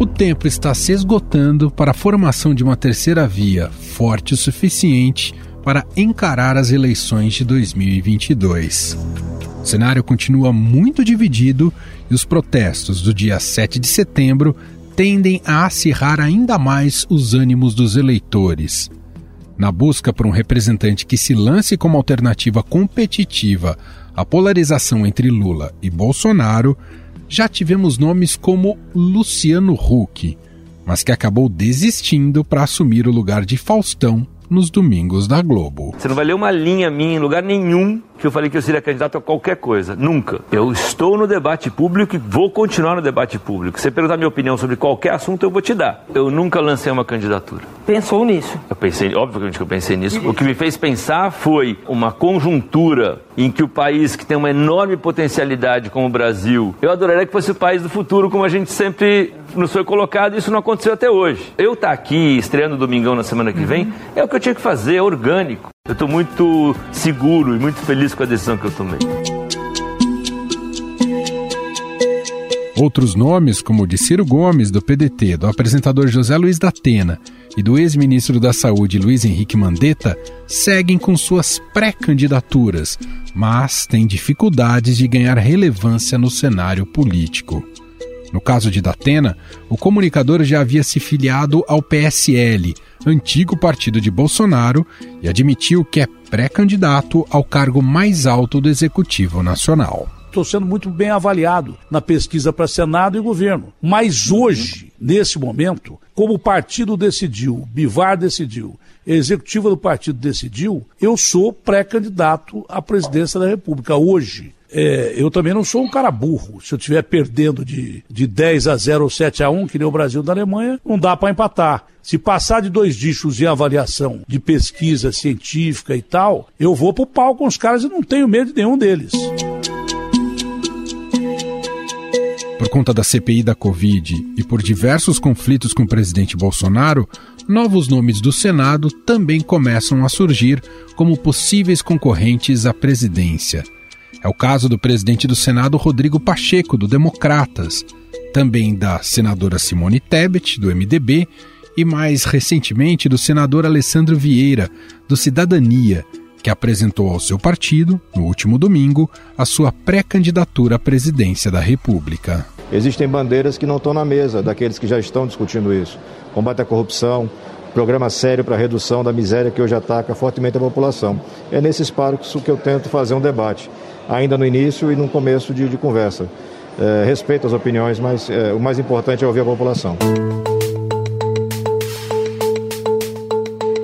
O tempo está se esgotando para a formação de uma terceira via forte o suficiente para encarar as eleições de 2022. O cenário continua muito dividido e os protestos do dia 7 de setembro tendem a acirrar ainda mais os ânimos dos eleitores. Na busca por um representante que se lance como alternativa competitiva à polarização entre Lula e Bolsonaro, já tivemos nomes como Luciano Huck, mas que acabou desistindo para assumir o lugar de Faustão nos domingos da Globo. Você não vai ler uma linha minha em lugar nenhum que eu falei que eu seria candidato a qualquer coisa. Nunca. Eu estou no debate público e vou continuar no debate público. Se você perguntar minha opinião sobre qualquer assunto, eu vou te dar. Eu nunca lancei uma candidatura. Pensou nisso? Eu pensei, obviamente que eu pensei nisso. O que me fez pensar foi uma conjuntura em que o país que tem uma enorme potencialidade como o Brasil, eu adoraria que fosse o país do futuro, como a gente sempre nos foi colocado, e isso não aconteceu até hoje. Eu estar tá aqui estreando Domingão na semana que vem é o que eu tinha que fazer, é orgânico. Eu estou muito seguro e muito feliz com a decisão que eu tomei. Outros nomes, como o de Ciro Gomes, do PDT, do apresentador José Luiz da Atena e do ex-ministro da Saúde Luiz Henrique Mandetta, seguem com suas pré-candidaturas, mas têm dificuldades de ganhar relevância no cenário político. No caso de Datena, o comunicador já havia se filiado ao PSL, antigo partido de Bolsonaro, e admitiu que é pré-candidato ao cargo mais alto do Executivo Nacional. Estou sendo muito bem avaliado na pesquisa para Senado e governo. Mas hoje, nesse momento, como o partido decidiu, Bivar decidiu, a executiva do partido decidiu, eu sou pré-candidato à presidência da República hoje. É, eu também não sou um cara burro. Se eu estiver perdendo de, de 10 a 0 ou 7 a 1, que nem o Brasil da Alemanha, não dá para empatar. Se passar de dois dígitos em avaliação de pesquisa científica e tal, eu vou pro pau com os caras e não tenho medo de nenhum deles. Por conta da CPI da Covid e por diversos conflitos com o presidente Bolsonaro, novos nomes do Senado também começam a surgir como possíveis concorrentes à presidência. É o caso do presidente do Senado, Rodrigo Pacheco, do Democratas, também da senadora Simone Tebet, do MDB, e mais recentemente do senador Alessandro Vieira, do Cidadania, que apresentou ao seu partido, no último domingo, a sua pré-candidatura à presidência da República. Existem bandeiras que não estão na mesa daqueles que já estão discutindo isso. Combate à corrupção, programa sério para redução da miséria que hoje ataca fortemente a população. É nesse espaço que eu tento fazer um debate ainda no início e no começo de, de conversa. É, respeito as opiniões, mas é, o mais importante é ouvir a população.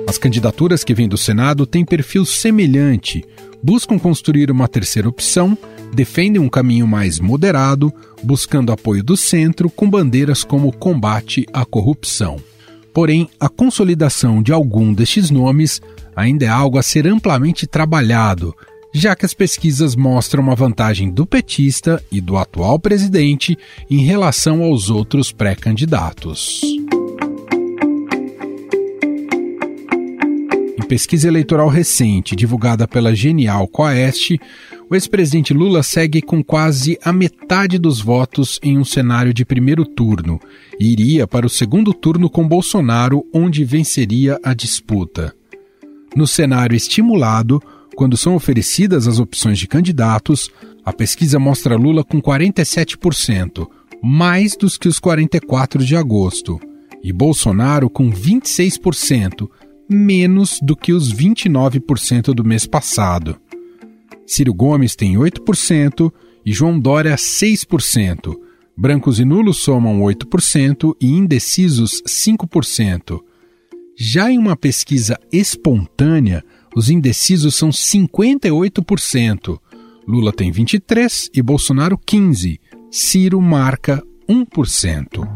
As candidaturas que vêm do Senado têm perfil semelhante, buscam construir uma terceira opção, defendem um caminho mais moderado, buscando apoio do centro com bandeiras como combate à corrupção. Porém, a consolidação de algum destes nomes ainda é algo a ser amplamente trabalhado, já que as pesquisas mostram uma vantagem do petista e do atual presidente em relação aos outros pré-candidatos. Em pesquisa eleitoral recente, divulgada pela Genial Coeste, o ex-presidente Lula segue com quase a metade dos votos em um cenário de primeiro turno e iria para o segundo turno com Bolsonaro, onde venceria a disputa. No cenário estimulado, quando são oferecidas as opções de candidatos, a pesquisa mostra Lula com 47%, mais dos que os 44 de agosto, e Bolsonaro com 26%, menos do que os 29% do mês passado. Ciro Gomes tem 8% e João Dória 6%. Brancos e nulos somam 8% e indecisos 5%. Já em uma pesquisa espontânea, os indecisos são 58%. Lula tem 23% e Bolsonaro 15%. Ciro marca 1%.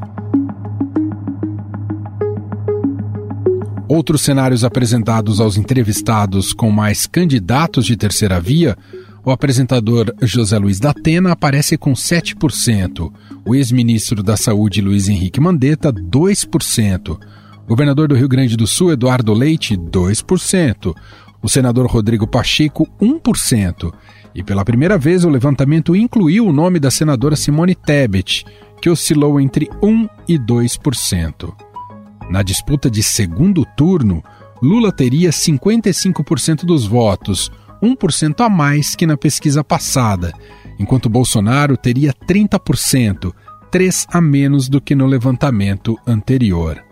Outros cenários apresentados aos entrevistados com mais candidatos de terceira via, o apresentador José Luiz da Atena aparece com 7%, o ex-ministro da Saúde Luiz Henrique Mandetta, 2%, governador do Rio Grande do Sul Eduardo Leite, 2%, o senador Rodrigo Pacheco, 1%. E pela primeira vez o levantamento incluiu o nome da senadora Simone Tebet, que oscilou entre 1 e 2%. Na disputa de segundo turno, Lula teria 55% dos votos, 1% a mais que na pesquisa passada, enquanto Bolsonaro teria 30%, 3 a menos do que no levantamento anterior.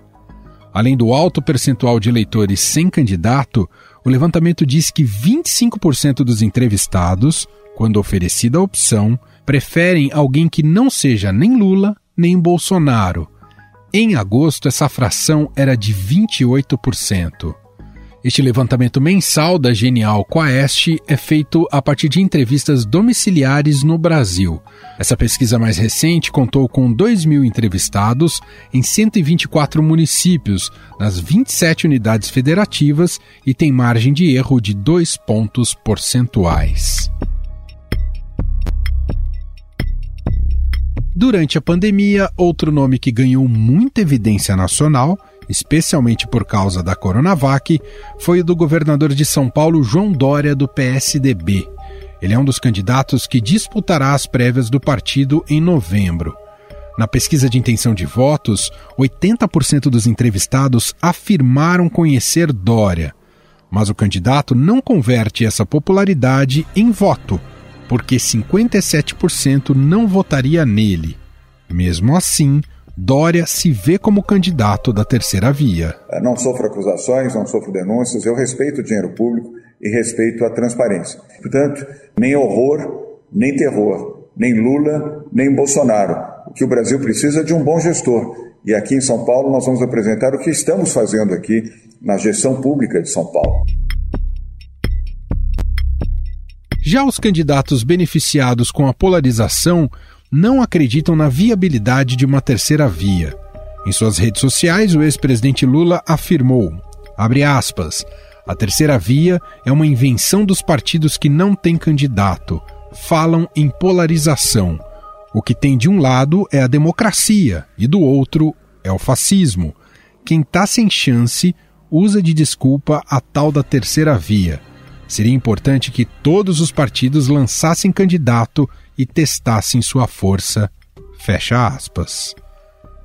Além do alto percentual de eleitores sem candidato, o levantamento diz que 25% dos entrevistados, quando oferecida a opção, preferem alguém que não seja nem Lula nem Bolsonaro. Em agosto, essa fração era de 28%. Este levantamento mensal da Genial Quaest é feito a partir de entrevistas domiciliares no Brasil. Essa pesquisa mais recente contou com 2 mil entrevistados em 124 municípios, nas 27 unidades federativas e tem margem de erro de 2 pontos percentuais. Durante a pandemia, outro nome que ganhou muita evidência nacional especialmente por causa da Coronavac, foi o do governador de São Paulo, João Dória, do PSDB. Ele é um dos candidatos que disputará as prévias do partido em novembro. Na pesquisa de intenção de votos, 80% dos entrevistados afirmaram conhecer Dória. Mas o candidato não converte essa popularidade em voto, porque 57% não votaria nele. Mesmo assim, Dória se vê como candidato da terceira via. Não sofro acusações, não sofro denúncias, eu respeito o dinheiro público e respeito a transparência. Portanto, nem horror, nem terror, nem Lula, nem Bolsonaro. O que o Brasil precisa é de um bom gestor. E aqui em São Paulo nós vamos apresentar o que estamos fazendo aqui na gestão pública de São Paulo. Já os candidatos beneficiados com a polarização não acreditam na viabilidade de uma terceira via. Em suas redes sociais, o ex-presidente Lula afirmou, aspas, a terceira via é uma invenção dos partidos que não têm candidato. Falam em polarização. O que tem de um lado é a democracia e do outro é o fascismo. Quem está sem chance usa de desculpa a tal da terceira via. Seria importante que todos os partidos lançassem candidato e testassem sua força. Fecha aspas.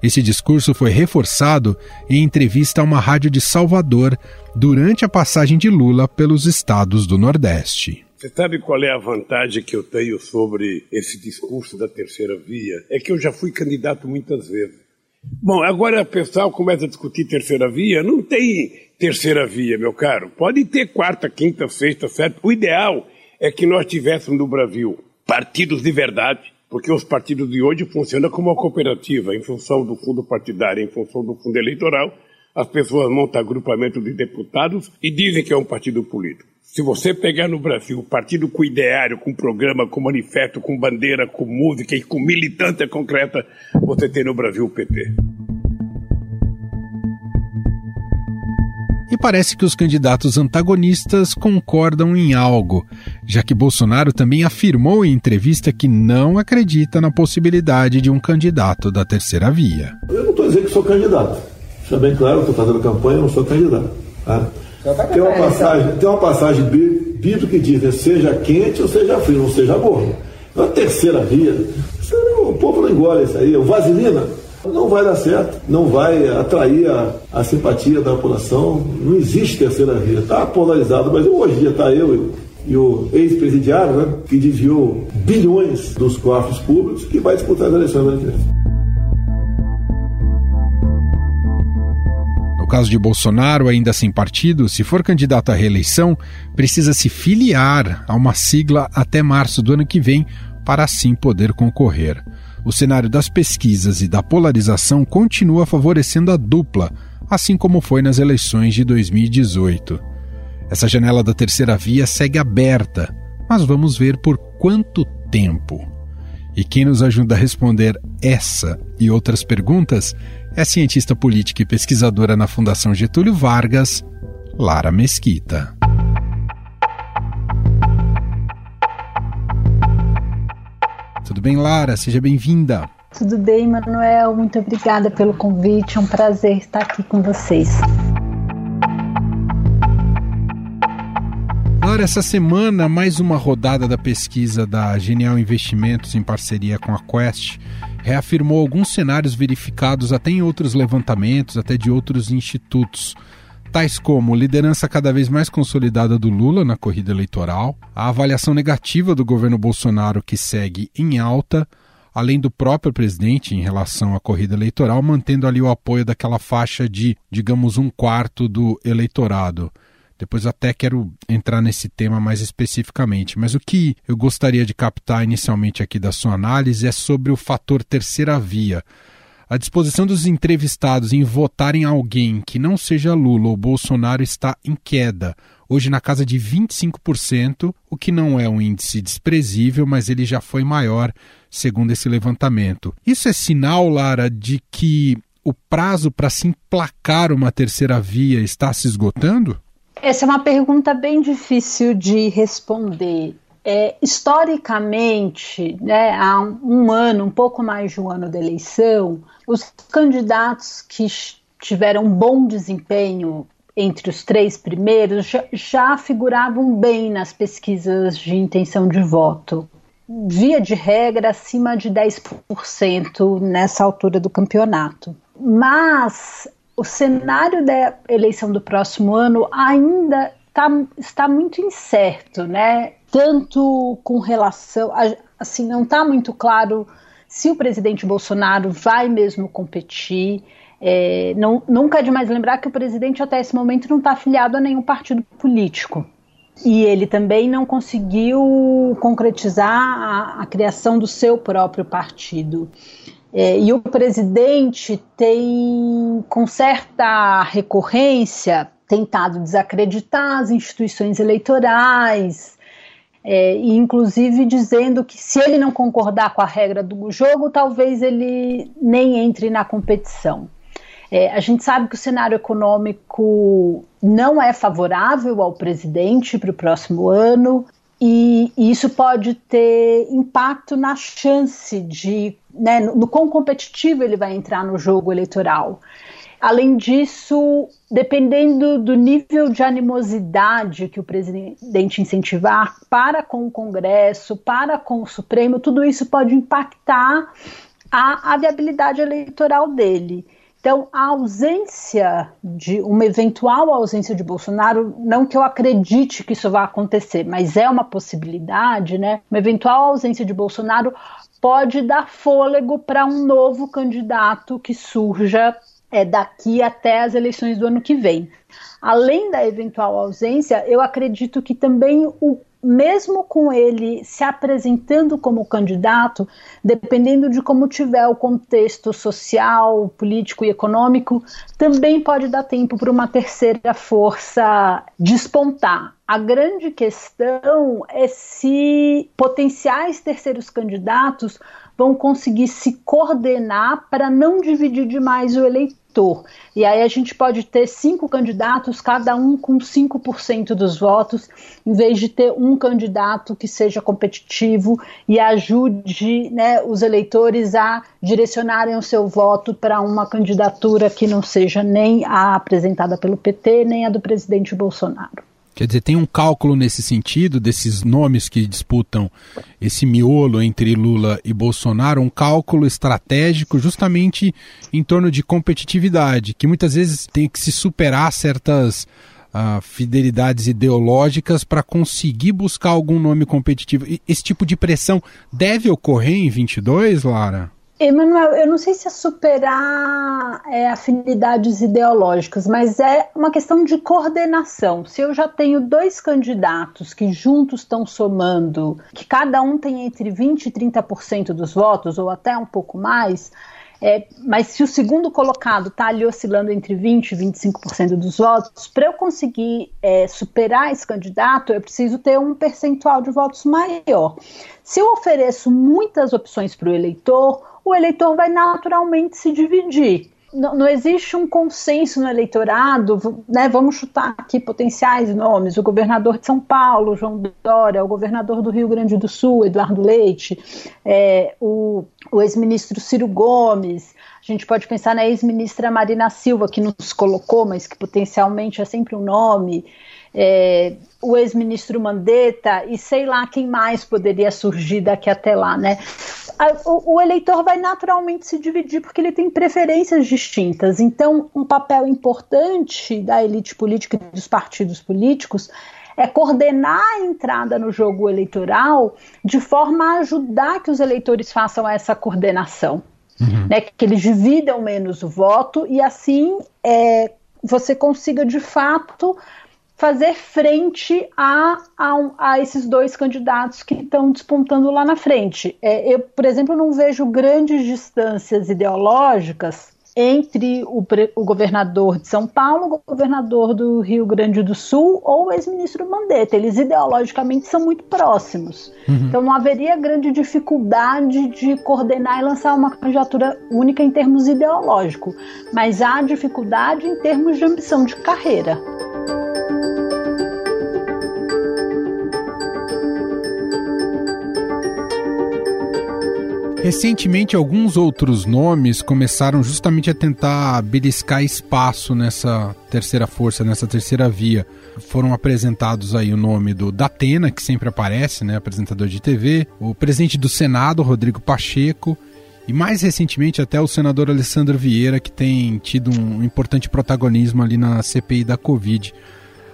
Esse discurso foi reforçado em entrevista a uma rádio de Salvador durante a passagem de Lula pelos estados do Nordeste. Você sabe qual é a vantagem que eu tenho sobre esse discurso da terceira via? É que eu já fui candidato muitas vezes. Bom, agora o pessoal começa a discutir terceira via. Não tem terceira via, meu caro. Pode ter quarta, quinta, sexta, sétima. O ideal é que nós tivéssemos no Brasil partidos de verdade, porque os partidos de hoje funcionam como uma cooperativa, em função do fundo partidário, em função do fundo eleitoral, as pessoas montam agrupamento de deputados e dizem que é um partido político. Se você pegar no Brasil partido com ideário, com programa, com manifesto, com bandeira, com música e com militância concreta, você tem no Brasil o PT. E parece que os candidatos antagonistas concordam em algo, já que Bolsonaro também afirmou em entrevista que não acredita na possibilidade de um candidato da terceira via. Eu não estou dizendo que sou candidato. Isso é bem claro, estou fazendo campanha, não sou candidato. Tá? Tem uma passagem, tem uma passagem bíblica que diz, né, seja quente ou seja frio, não seja morno. Na terceira via, o povo não engole isso aí. O vaselina, não vai dar certo, não vai atrair a, a simpatia da população. Não existe terceira via. Está polarizado, mas hoje em dia está eu, eu e o ex-presidiário, né, que desviou bilhões dos cofres públicos, que vai disputar as eleições vem. No caso de Bolsonaro, ainda sem partido, se for candidato à reeleição, precisa se filiar a uma sigla até março do ano que vem para assim poder concorrer o cenário das pesquisas e da polarização continua favorecendo a dupla, assim como foi nas eleições de 2018. Essa janela da terceira via segue aberta, mas vamos ver por quanto tempo. E quem nos ajuda a responder essa e outras perguntas é cientista política e pesquisadora na Fundação Getúlio Vargas, Lara Mesquita. Bem, Lara? Seja bem-vinda. Tudo bem, Manuel. Muito obrigada pelo convite. É um prazer estar aqui com vocês. Lara, essa semana, mais uma rodada da pesquisa da Genial Investimentos em parceria com a Quest reafirmou alguns cenários verificados até em outros levantamentos, até de outros institutos tais como liderança cada vez mais consolidada do Lula na corrida eleitoral, a avaliação negativa do governo Bolsonaro que segue em alta, além do próprio presidente em relação à corrida eleitoral, mantendo ali o apoio daquela faixa de, digamos, um quarto do eleitorado. Depois até quero entrar nesse tema mais especificamente, mas o que eu gostaria de captar inicialmente aqui da sua análise é sobre o fator terceira via a disposição dos entrevistados em votarem alguém que não seja Lula ou Bolsonaro está em queda, hoje na casa de 25%, o que não é um índice desprezível, mas ele já foi maior, segundo esse levantamento. Isso é sinal, Lara, de que o prazo para se emplacar uma terceira via está se esgotando? Essa é uma pergunta bem difícil de responder. É, historicamente, né, há um, um, ano, um pouco mais de um ano da eleição, os candidatos que tiveram bom desempenho entre os três primeiros já, já figuravam bem nas pesquisas de intenção de voto. Via de regra, acima de 10% nessa altura do campeonato. Mas o cenário da eleição do próximo ano ainda tá, está muito incerto, né? tanto com relação. A, assim, não está muito claro se o presidente Bolsonaro vai mesmo competir. É, não, nunca é demais lembrar que o presidente até esse momento não está afiliado a nenhum partido político. E ele também não conseguiu concretizar a, a criação do seu próprio partido. É, e o presidente tem, com certa recorrência, tentado desacreditar as instituições eleitorais, é, e inclusive dizendo que se ele não concordar com a regra do jogo, talvez ele nem entre na competição. É, a gente sabe que o cenário econômico não é favorável ao presidente para o próximo ano, e, e, isso pode ter impacto na chance de, né, no, no quão competitivo ele vai entrar no jogo eleitoral. Além disso, dependendo do nível de animosidade que o presidente incentivar para com o Congresso, para com o Supremo, tudo isso pode impactar a, a viabilidade eleitoral dele. Então, a ausência de uma eventual ausência de Bolsonaro, não que eu acredite que isso vá acontecer, mas é uma possibilidade, né? Uma eventual ausência de Bolsonaro pode dar fôlego para um novo candidato que surja é, daqui até as eleições do ano que vem. Além da eventual ausência, eu acredito que também o mesmo com ele se apresentando como candidato, dependendo de como tiver o contexto social, político e econômico, também pode dar tempo para uma terceira força despontar. A grande questão é se potenciais terceiros candidatos vão conseguir se coordenar para não dividir demais o eleitor eleitor. E aí a gente pode ter cinco candidatos, cada um com 5% dos votos, em vez de ter um candidato que seja competitivo e ajude né, os eleitores a direcionarem o seu voto para uma candidatura que não seja nem a apresentada pelo PT, nem a do presidente Bolsonaro. Quer dizer, tem um cálculo nesse sentido, desses nomes que disputam esse miolo entre Lula e Bolsonaro, um cálculo estratégico justamente em torno de competitividade, que muitas vezes tem que se superar certas uh, fidelidades ideológicas para conseguir buscar algum nome competitivo. E esse tipo de pressão deve ocorrer em 22, Lara? Emanuel, eu não sei se é superar é, afinidades ideológicas, mas é uma questão de coordenação. Se eu já tenho dois candidatos que juntos estão somando, que cada um tem entre 20% e 30% dos votos, ou até um pouco mais, é, mas se o segundo colocado está ali oscilando entre 20% e 25% dos votos, para eu conseguir é, superar esse candidato, eu preciso ter um percentual de votos maior. Se eu ofereço muitas opções para o eleitor, o eleitor vai naturalmente se dividir. Não, não, existe um consenso no eleitorado, né? Vamos chutar aqui potenciais nomes: o governador de São Paulo, João Dória, o governador do Rio Grande do Sul, Eduardo Leite, é, o, o ex-ministro Ciro Gomes. A gente pode pensar na ex-ministra Marina Silva, que nos colocou, mas que potencialmente é sempre um nome. é, o ex-ministro Mandetta e sei lá quem mais poderia surgir daqui até lá, né? O, o, eleitor vai naturalmente se dividir porque ele tem preferências distintas. Então, um papel importante da elite política e dos partidos políticos é coordenar a entrada no jogo eleitoral de forma a ajudar que os eleitores façam essa coordenação. Uhum. Né, que eles dividam menos o voto e assim é, você consiga de fato fazer frente a, a, a, esses dois candidatos que estão despontando lá na frente. É, eu, por exemplo, não vejo grandes distâncias ideológicas entre o, o, governador de São Paulo, o governador do Rio Grande do Sul ou o ex-ministro Mandetta. Eles ideologicamente são muito próximos. Uhum. Então não haveria grande dificuldade de coordenar e lançar uma candidatura única em termos ideológicos, mas há dificuldade em termos de ambição de carreira. Recentemente, alguns outros nomes começaram justamente a tentar beliscar espaço nessa terceira força, nessa terceira via. Foram apresentados aí o nome do Datena, que sempre aparece, né, apresentador de TV, o presidente do Senado, Rodrigo Pacheco, e mais recentemente até o senador Alessandro Vieira, que tem tido um importante protagonismo ali na CPI da Covid.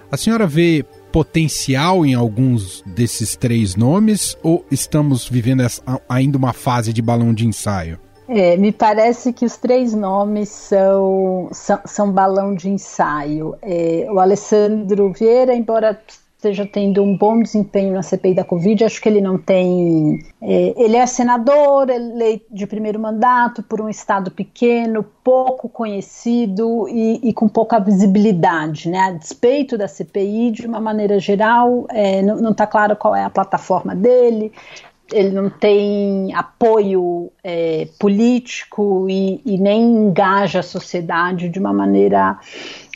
A senhora vê potencial em alguns desses três nomes ou estamos vivendo essa, ainda uma fase de balão de ensaio? É, me parece que os três nomes são, são, são balão de ensaio. É, o Alessandro Vieira, embora esteja tendo um bom desempenho na CPI da Covid. Acho que ele não tem. É, ele é senador, eleito de primeiro mandato por um estado pequeno, pouco conhecido e, e com pouca visibilidade, né? A despeito da CPI, de uma maneira geral, é, não está claro qual é a plataforma dele. Ele não tem apoio é, político e, e nem engaja a sociedade de uma maneira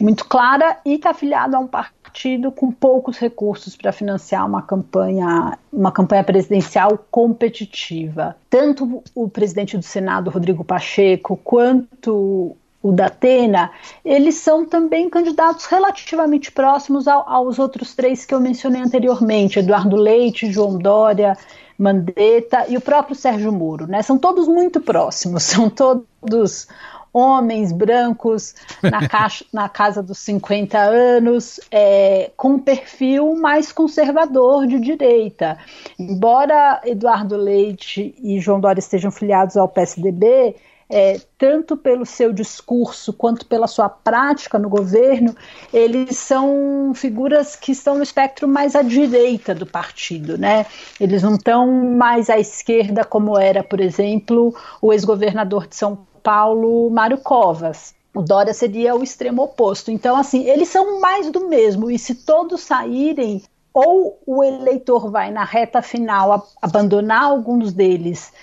muito clara e está afiliado a um partido partido com poucos recursos para financiar uma campanha, uma campanha presidencial competitiva. Tanto o presidente do Senado, Rodrigo Pacheco, quanto o da Atena, eles são também candidatos relativamente próximos ao, aos outros três que eu mencionei anteriormente: Eduardo Leite, João Dória, Mandetta e o próprio Sérgio Moro. Né? São todos muito próximos, são todos homens brancos na, caixa, na casa dos 50 anos, é, com um perfil mais conservador de direita. Embora Eduardo Leite e João Dória estejam filiados ao PSDB, é, tanto pelo seu discurso quanto pela sua prática no governo, eles são figuras que estão no espectro mais à direita do partido, né? Eles não estão mais à esquerda como era, por exemplo, o ex-governador de São Paulo Mário Covas. O Dória seria o extremo oposto. Então, assim, eles são mais do mesmo. E se todos saírem, ou o eleitor vai na reta final abandonar alguns deles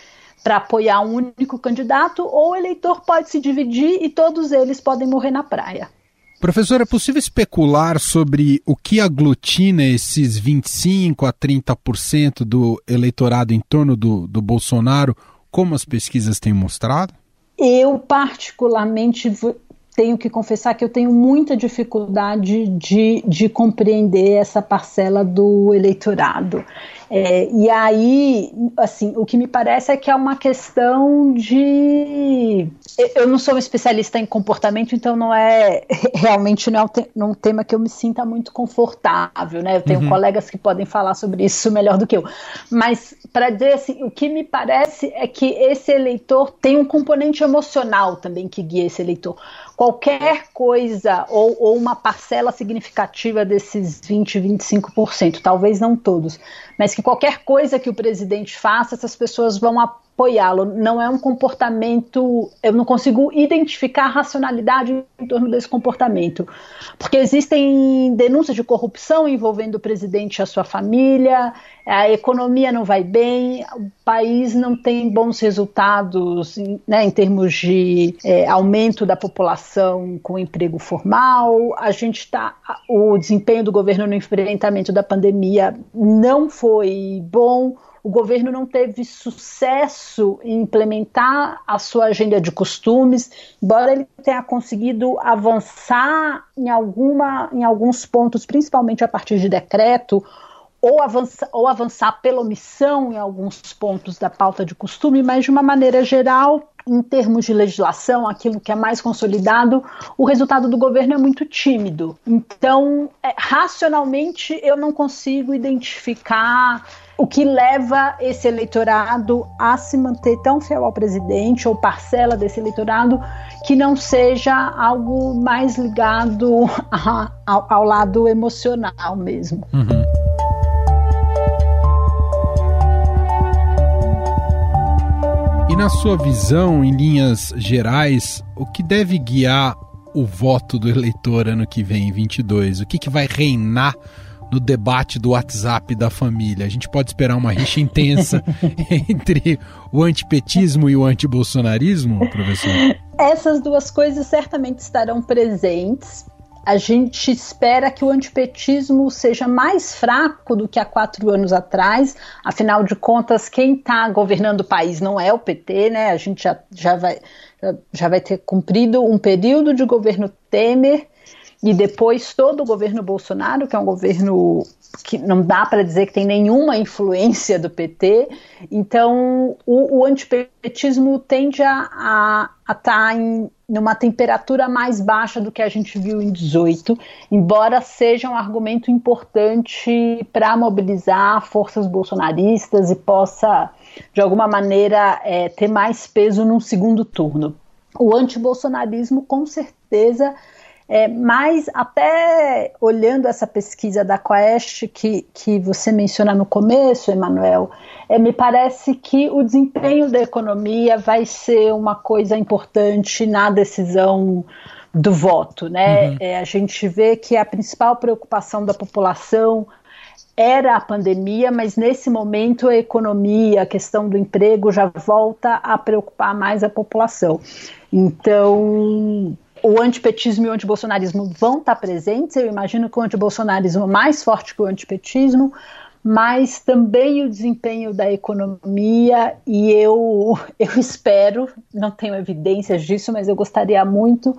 para apoiar um único candidato, ou o eleitor pode se dividir e todos eles podem morrer na praia. Professor, é possível especular sobre o que aglutina esses 25 a 30% do eleitorado em torno do, do Bolsonaro, como as pesquisas têm mostrado? Eu, particularmente, tenho que confessar que eu tenho muita dificuldade de, de compreender essa parcela do eleitorado. É, e aí, assim, o que me parece é que é uma questão de. Eu não sou um especialista em comportamento, então não é realmente não é um, tema que eu me sinta muito confortável, né? Eu tenho uhum. colegas que podem falar sobre isso melhor do que eu. Mas, para dizer assim, o que me parece é que esse eleitor tem um componente emocional também que guia esse eleitor qualquer coisa ou, ou, uma parcela significativa desses 20, 25%, talvez não todos, mas que qualquer coisa que o presidente faça, essas pessoas vão apoiá-lo. Não é um comportamento, eu não consigo identificar a racionalidade em torno desse comportamento. Porque existem denúncias de corrupção envolvendo o presidente e a sua família, a economia não vai bem, o país não tem bons resultados né, em termos de é, aumento da população com emprego formal, a gente está. O desempenho do governo no enfrentamento da pandemia não foi bom o governo não teve sucesso em implementar a sua agenda de costumes, embora ele tenha conseguido avançar em, alguma, em alguns pontos, principalmente a partir de decreto, ou avançar, ou avançar pela omissão em alguns pontos da pauta de costume, mas de uma maneira geral, em termos de legislação, aquilo que é mais consolidado, o resultado do governo é muito tímido. Então, é, racionalmente, eu não consigo identificar o que leva esse eleitorado a se manter tão fiel ao presidente, ou parcela desse eleitorado, que não seja algo mais ligado a, ao, ao, lado emocional mesmo. Uhum. E na sua visão, em linhas gerais, o que deve guiar o voto do eleitor ano que vem, em 22? O que, que vai reinar no debate do WhatsApp da família? A gente pode esperar uma rixa intensa entre o antipetismo e o antibolsonarismo, professor? Essas duas coisas certamente estarão presentes a gente espera que o antipetismo seja mais fraco do que há quatro anos atrás. Afinal de contas, quem está governando o país não é o PT, né? A gente já, já, vai, já vai ter cumprido um período de governo Temer e depois todo o governo Bolsonaro, que é um governo que não dá para dizer que tem nenhuma influência do PT. Então, o, o antipetismo tende a estar tá em numa temperatura mais baixa do que a gente viu em 18, embora seja um argumento importante para mobilizar forças bolsonaristas e possa, de alguma maneira, é, ter mais peso num segundo turno. O antibolsonarismo, com certeza, é, mas até olhando essa pesquisa da Quest que, que você menciona no começo, Emanuel, é, me parece que o desempenho da economia vai ser uma coisa importante na decisão do voto. Né? Uhum. É, a gente vê que a principal preocupação da população era a pandemia, mas nesse momento a economia, a questão do emprego já volta a preocupar mais a população. Então, o antipetismo e o antibolsonarismo vão estar presentes. Eu imagino que o antibolsonarismo é mais forte que o antipetismo, mas também o desempenho da economia e eu, eu espero, não tenho evidências disso, mas eu gostaria muito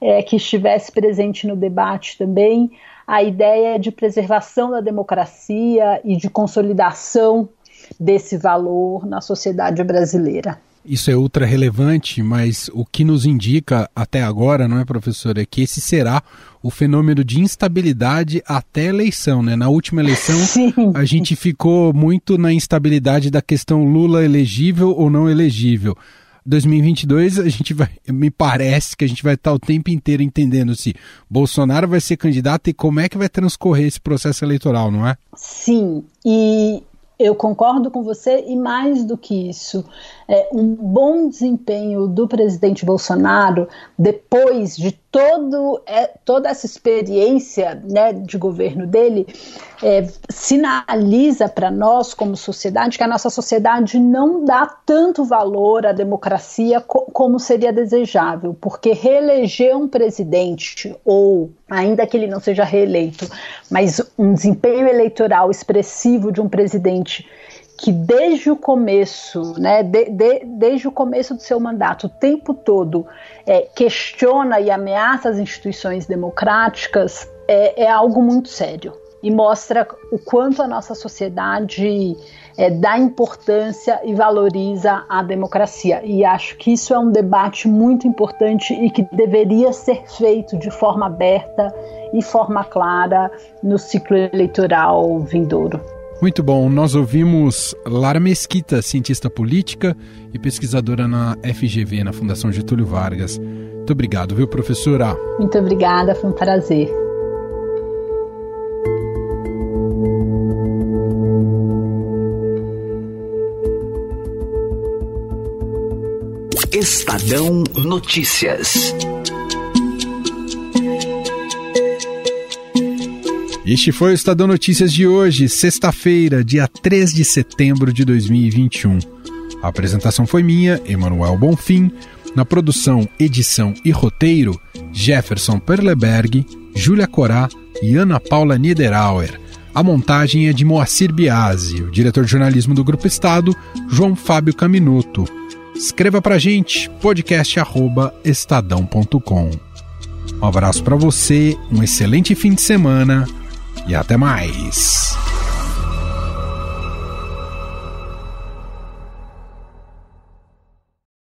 é, que estivesse presente no debate também a ideia de preservação da democracia e de consolidação desse valor na sociedade brasileira isso é ultra relevante, mas o que nos indica até agora, não é, professor, é que esse será o fenômeno de instabilidade até a eleição, né? Na última eleição, Sim. a gente ficou muito na instabilidade da questão Lula elegível ou não elegível. 2022 a gente vai, me parece que a gente vai estar o tempo inteiro entendendo se Bolsonaro vai ser candidato e como é que vai transcorrer esse processo eleitoral, não é? Sim, e eu concordo com você e mais do que isso, é, um bom desempenho do presidente Bolsonaro depois de todo, é, toda essa experiência né, de governo dele é, sinaliza para nós como sociedade que a nossa sociedade não dá tanto valor à democracia co como seria desejável, porque reeleger um presidente ou ainda que ele não seja reeleito, mas um desempenho eleitoral expressivo de um presidente que desde o começo, né, de, de, desde o começo do seu mandato, o tempo todo é, questiona e ameaça as instituições democráticas, é, é, algo muito sério e mostra o quanto a nossa sociedade é, dá importância e valoriza a democracia. E acho que isso é um debate muito importante e que deveria ser feito de forma aberta e forma clara no ciclo eleitoral vindouro. Muito bom. Nós ouvimos Lara Mesquita, cientista política e pesquisadora na FGV, na Fundação Getúlio Vargas. Muito obrigado, viu, professora? Muito obrigada, foi um prazer. Estadão Notícias. Este foi o Estadão Notícias de hoje, sexta-feira, dia 3 de setembro de 2021. A apresentação foi minha, Emanuel Bonfim. Na produção, edição e roteiro, Jefferson Perleberg, Júlia Corá e Ana Paula Niederauer. A montagem é de Moacir Biasi, o diretor de jornalismo do Grupo Estado, João Fábio Caminuto. Escreva pra gente, podcast@estadão.com. Um abraço para você, um excelente fim de semana e até mais.